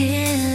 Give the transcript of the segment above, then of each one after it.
still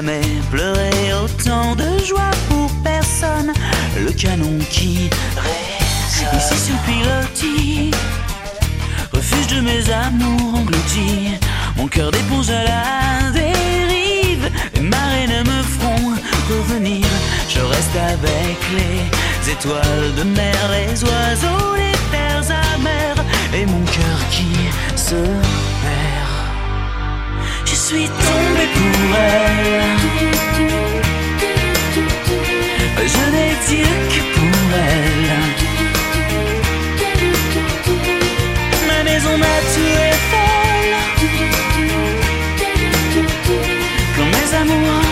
jamais pleuré autant de joie pour personne. Le canon qui résonne. Ici sur pilotis, refuge de mes amours engloutis. Mon cœur d'éponge à la dérive. Les marées ne me feront revenir. Je reste avec les étoiles de mer, les oiseaux, les terres amères. Et mon cœur qui se suis tombé pour elle. Je n'ai Dieu que pour elle. Ma maison, ma est folle. Quand mes amours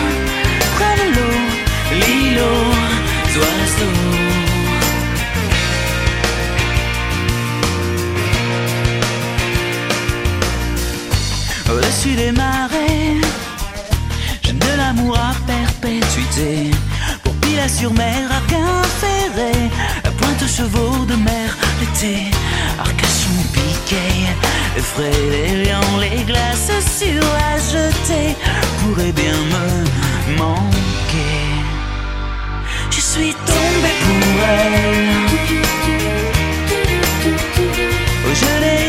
prennent l'eau, l'îlot d'oiseaux. Au-dessus des marées, Pour Pilat-sur-Mer, Arquin ferré, pointe chevaux de mer, l'été, Arcachon piqué, les frais, les lions, les glaces sur la jetée pourraient bien me manquer. Je suis tombé pour elle. Oh, je n'ai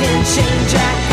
can change Jack.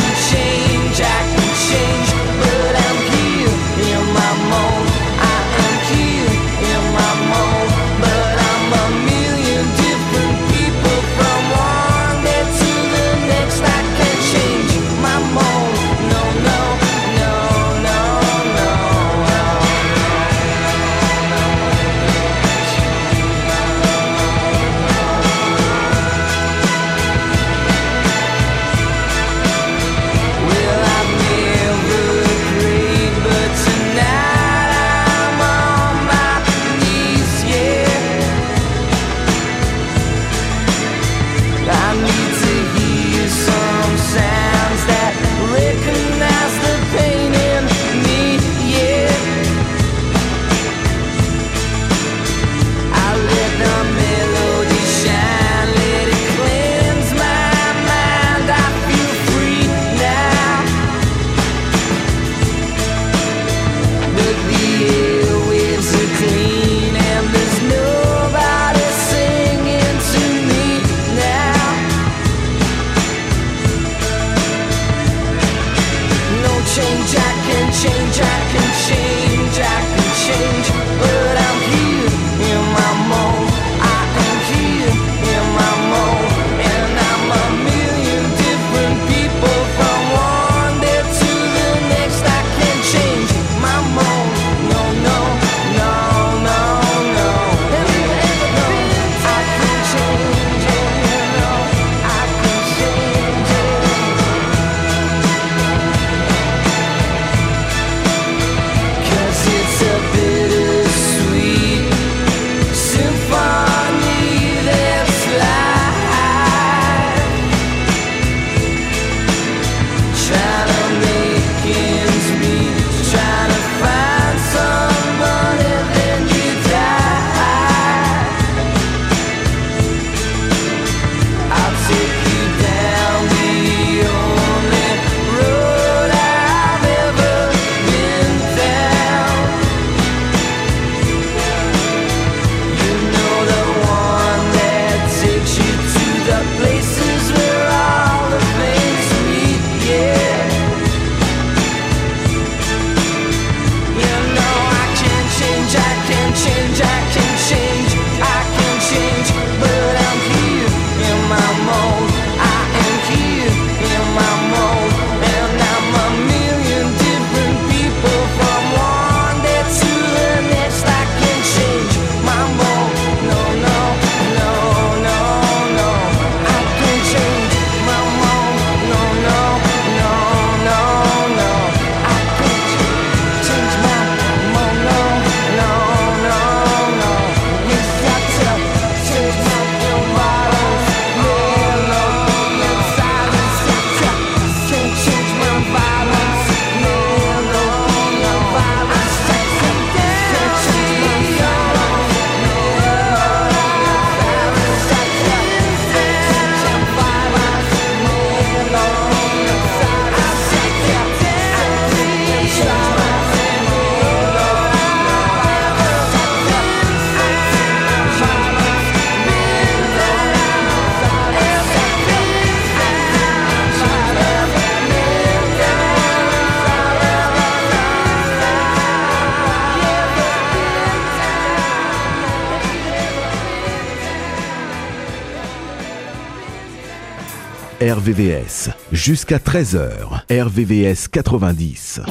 RVVS. Jusqu'à 13h, RVVS 90.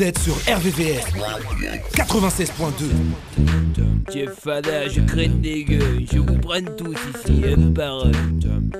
Vous êtes sur RVVS 96.2. Jeff Fada, je craigne des gueules, je vous prenne tous ici, un par un.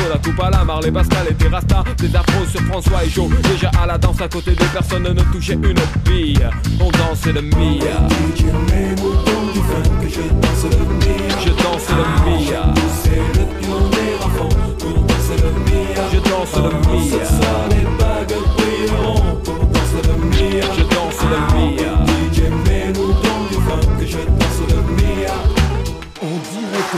La coupe à la Marley, Pascal et Rasta Des afros François et Joe. Déjà à la danse à côté de personne ne touchait une bille. On dansait le Mia Je danse le Mia Je danse le Mia Je danse le Mia En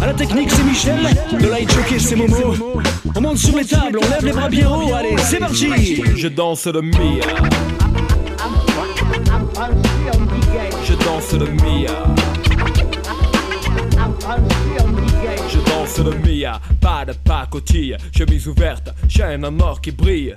À la technique, c'est Michel. Le light jockey, c'est Momo. On monte sur les tables, on lève les bras bien haut. Allez, c'est parti. Je danse le Mia Je danse le Mia Je danse le Mia, pas de pacotille, chemise ouverte, chaîne en or qui brille.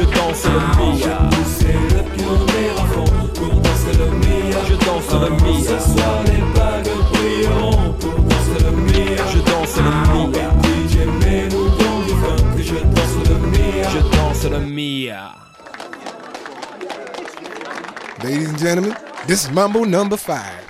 Je danse le Mia. Je danse le Mia. Ce soir les bagues brilleront pour danser le Mia. Je danse le Mia. DJ mets-nous dans du funk. Je danse le Mia. Je danse le Mia. Ladies and gentlemen, this is Mambo number five.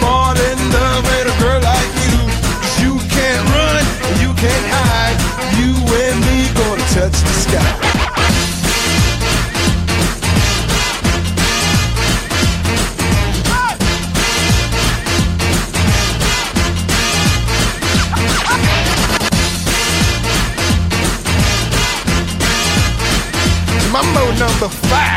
fall in love with a girl like you. 'Cause you can't run you can't hide. You and me gonna touch the sky. Number five.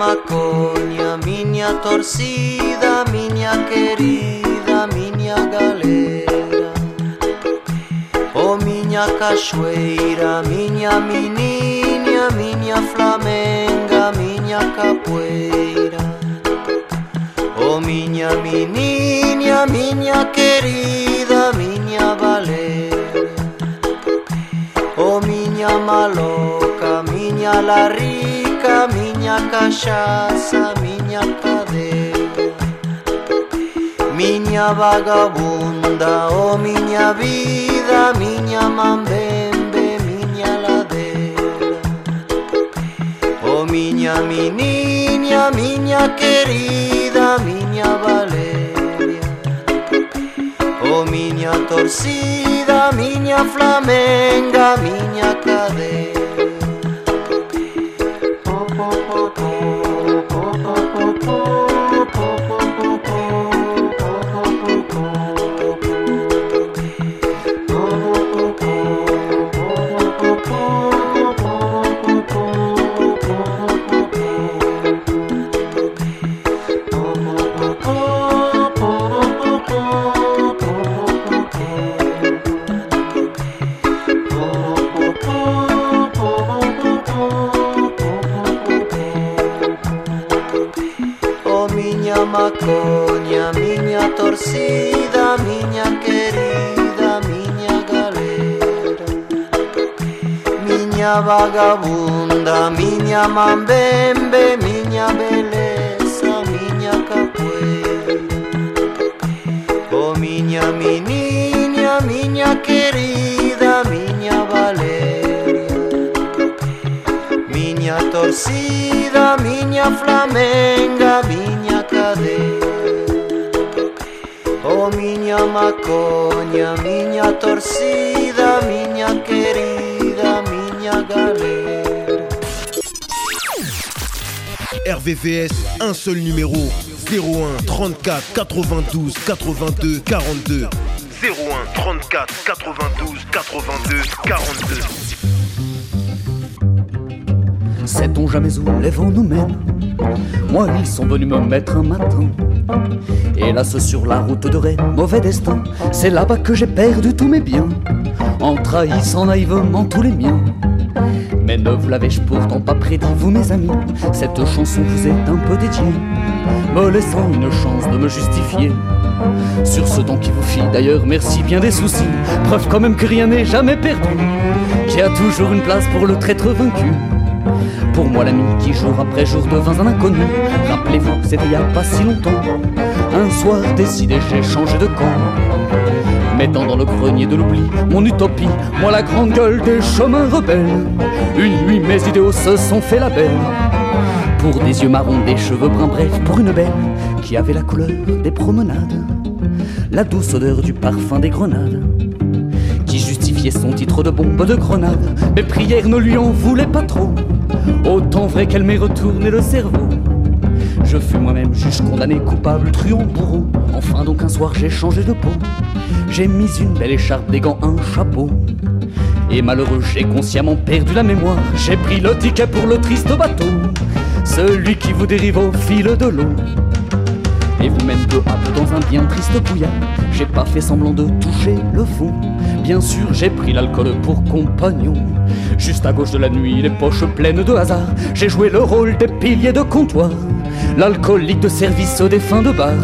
macoña, miña torcida, miña querida, miña galera. O miña cachoeira, miña menininha, miña flamenga, miña capoeira. O miña menininha, miña querida, miña valera. O miña maloca, miña la rica, miña miña cachaça, miña cadeia Miña vagabunda, oh miña vida, miña mambembe, miña ladeira Oh miña meniña, miña querida, miña valeria. Oh miña torcida, miña flamenga, miña cadeia vagabunda Miña mambembe, miña beleza, miña cacué Oh miña meniña, miña querida, miña Valeria. Miña torcida, miña flamenga, miña cadera. Oh miña macoña, miña torcida, miña querida. RVVS, un seul numéro 01 34 92 82 42 01 34 92 82 42 Sait-on jamais où les vents nous mènent? Moi, ils sont venus me mettre un matin. Hélas, sur la route de Rennes, mauvais destin. C'est là-bas que j'ai perdu tous mes biens, en trahissant naïvement tous les miens. Mais ne vous l'avais-je pourtant pas prédit, vous mes amis. Cette chanson vous est un peu dédiée, me laissant une chance de me justifier. Sur ce temps qui vous fit d'ailleurs merci bien des soucis, preuve quand même que rien n'est jamais perdu, qu'il y a toujours une place pour le traître vaincu. Pour moi l'ami qui jour après jour devint un inconnu Rappelez-vous, c'était il y a pas si longtemps. Un soir décidé, j'ai changé de camp Mettant dans le grenier de l'oubli mon utopie Moi la grande gueule des chemins rebelles Une nuit mes idéaux se sont fait la belle Pour des yeux marrons, des cheveux bruns, bref Pour une belle qui avait la couleur des promenades La douce odeur du parfum des grenades qui justifiait son titre de bombe de grenade. Mes prières ne lui en voulaient pas trop, autant vrai qu'elle m'ait retourné le cerveau. Je fus moi-même juge condamné, coupable, truand, bourreau. Enfin donc un soir j'ai changé de peau. J'ai mis une belle écharpe, des gants, un chapeau. Et malheureux, j'ai consciemment perdu la mémoire. J'ai pris le ticket pour le triste bateau, celui qui vous dérive au fil de l'eau. Et vous mène peu à peu dans un bien triste bouillard. J'ai pas fait semblant de toucher le fond. Bien sûr, j'ai pris l'alcool pour compagnon. Juste à gauche de la nuit, les poches pleines de hasard. J'ai joué le rôle des piliers de comptoir. L'alcoolique de service des fins de bar.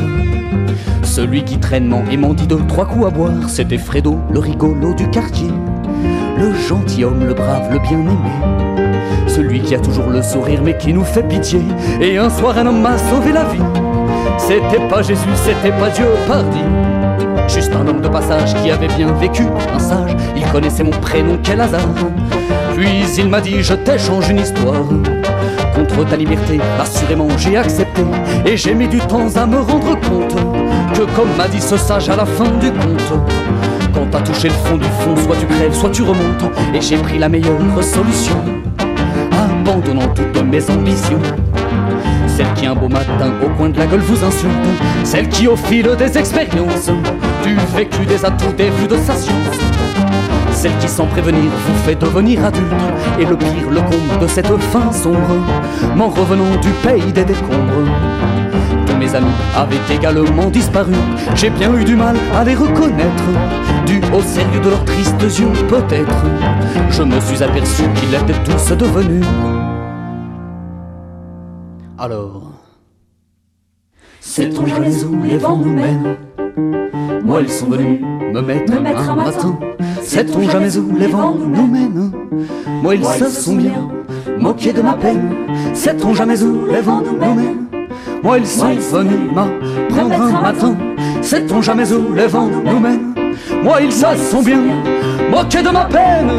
Celui qui traînement et mendie de trois coups à boire, c'était Fredo, le rigolo du quartier. Le gentilhomme, le brave, le bien-aimé. Celui qui a toujours le sourire mais qui nous fait pitié. Et un soir, un homme m'a sauvé la vie. C'était pas Jésus, c'était pas Dieu, pardi. Juste un homme de passage qui avait bien vécu, un sage. Il connaissait mon prénom, quel hasard. Puis il m'a dit, je t'échange une histoire. Contre ta liberté, assurément j'ai accepté. Et j'ai mis du temps à me rendre compte que, comme m'a dit ce sage à la fin du conte, quand t'as touché le fond du fond, soit tu crèves, soit tu remontes. Et j'ai pris la meilleure solution, abandonnant toutes mes ambitions. Celle qui un beau matin au coin de la gueule vous insulte Celle qui au fil des expériences Du vécu, des atouts, des vues de sa science Celle qui sans prévenir vous fait devenir adulte Et le pire, le comble de cette fin sombre M'en revenant du pays des décombres mes amis avaient également disparu J'ai bien eu du mal à les reconnaître Dû au sérieux de leurs tristes yeux peut-être Je me suis aperçu qu'ils étaient tous devenus alors, sait-on jamais où les vents nous mènent Moi, ils sont venus me mettre, Me mettre un un matin. matin. Sait-on jamais où les vents nous mènent Moi, ils se sont bien moqués de ma peine. Sait-on jamais où les vents nous mènent moi, ils sont venus m'apprendre un matin. Sait-on jamais où les vents nous mènent? Moi, ils savent sont bien moqués de ma peine.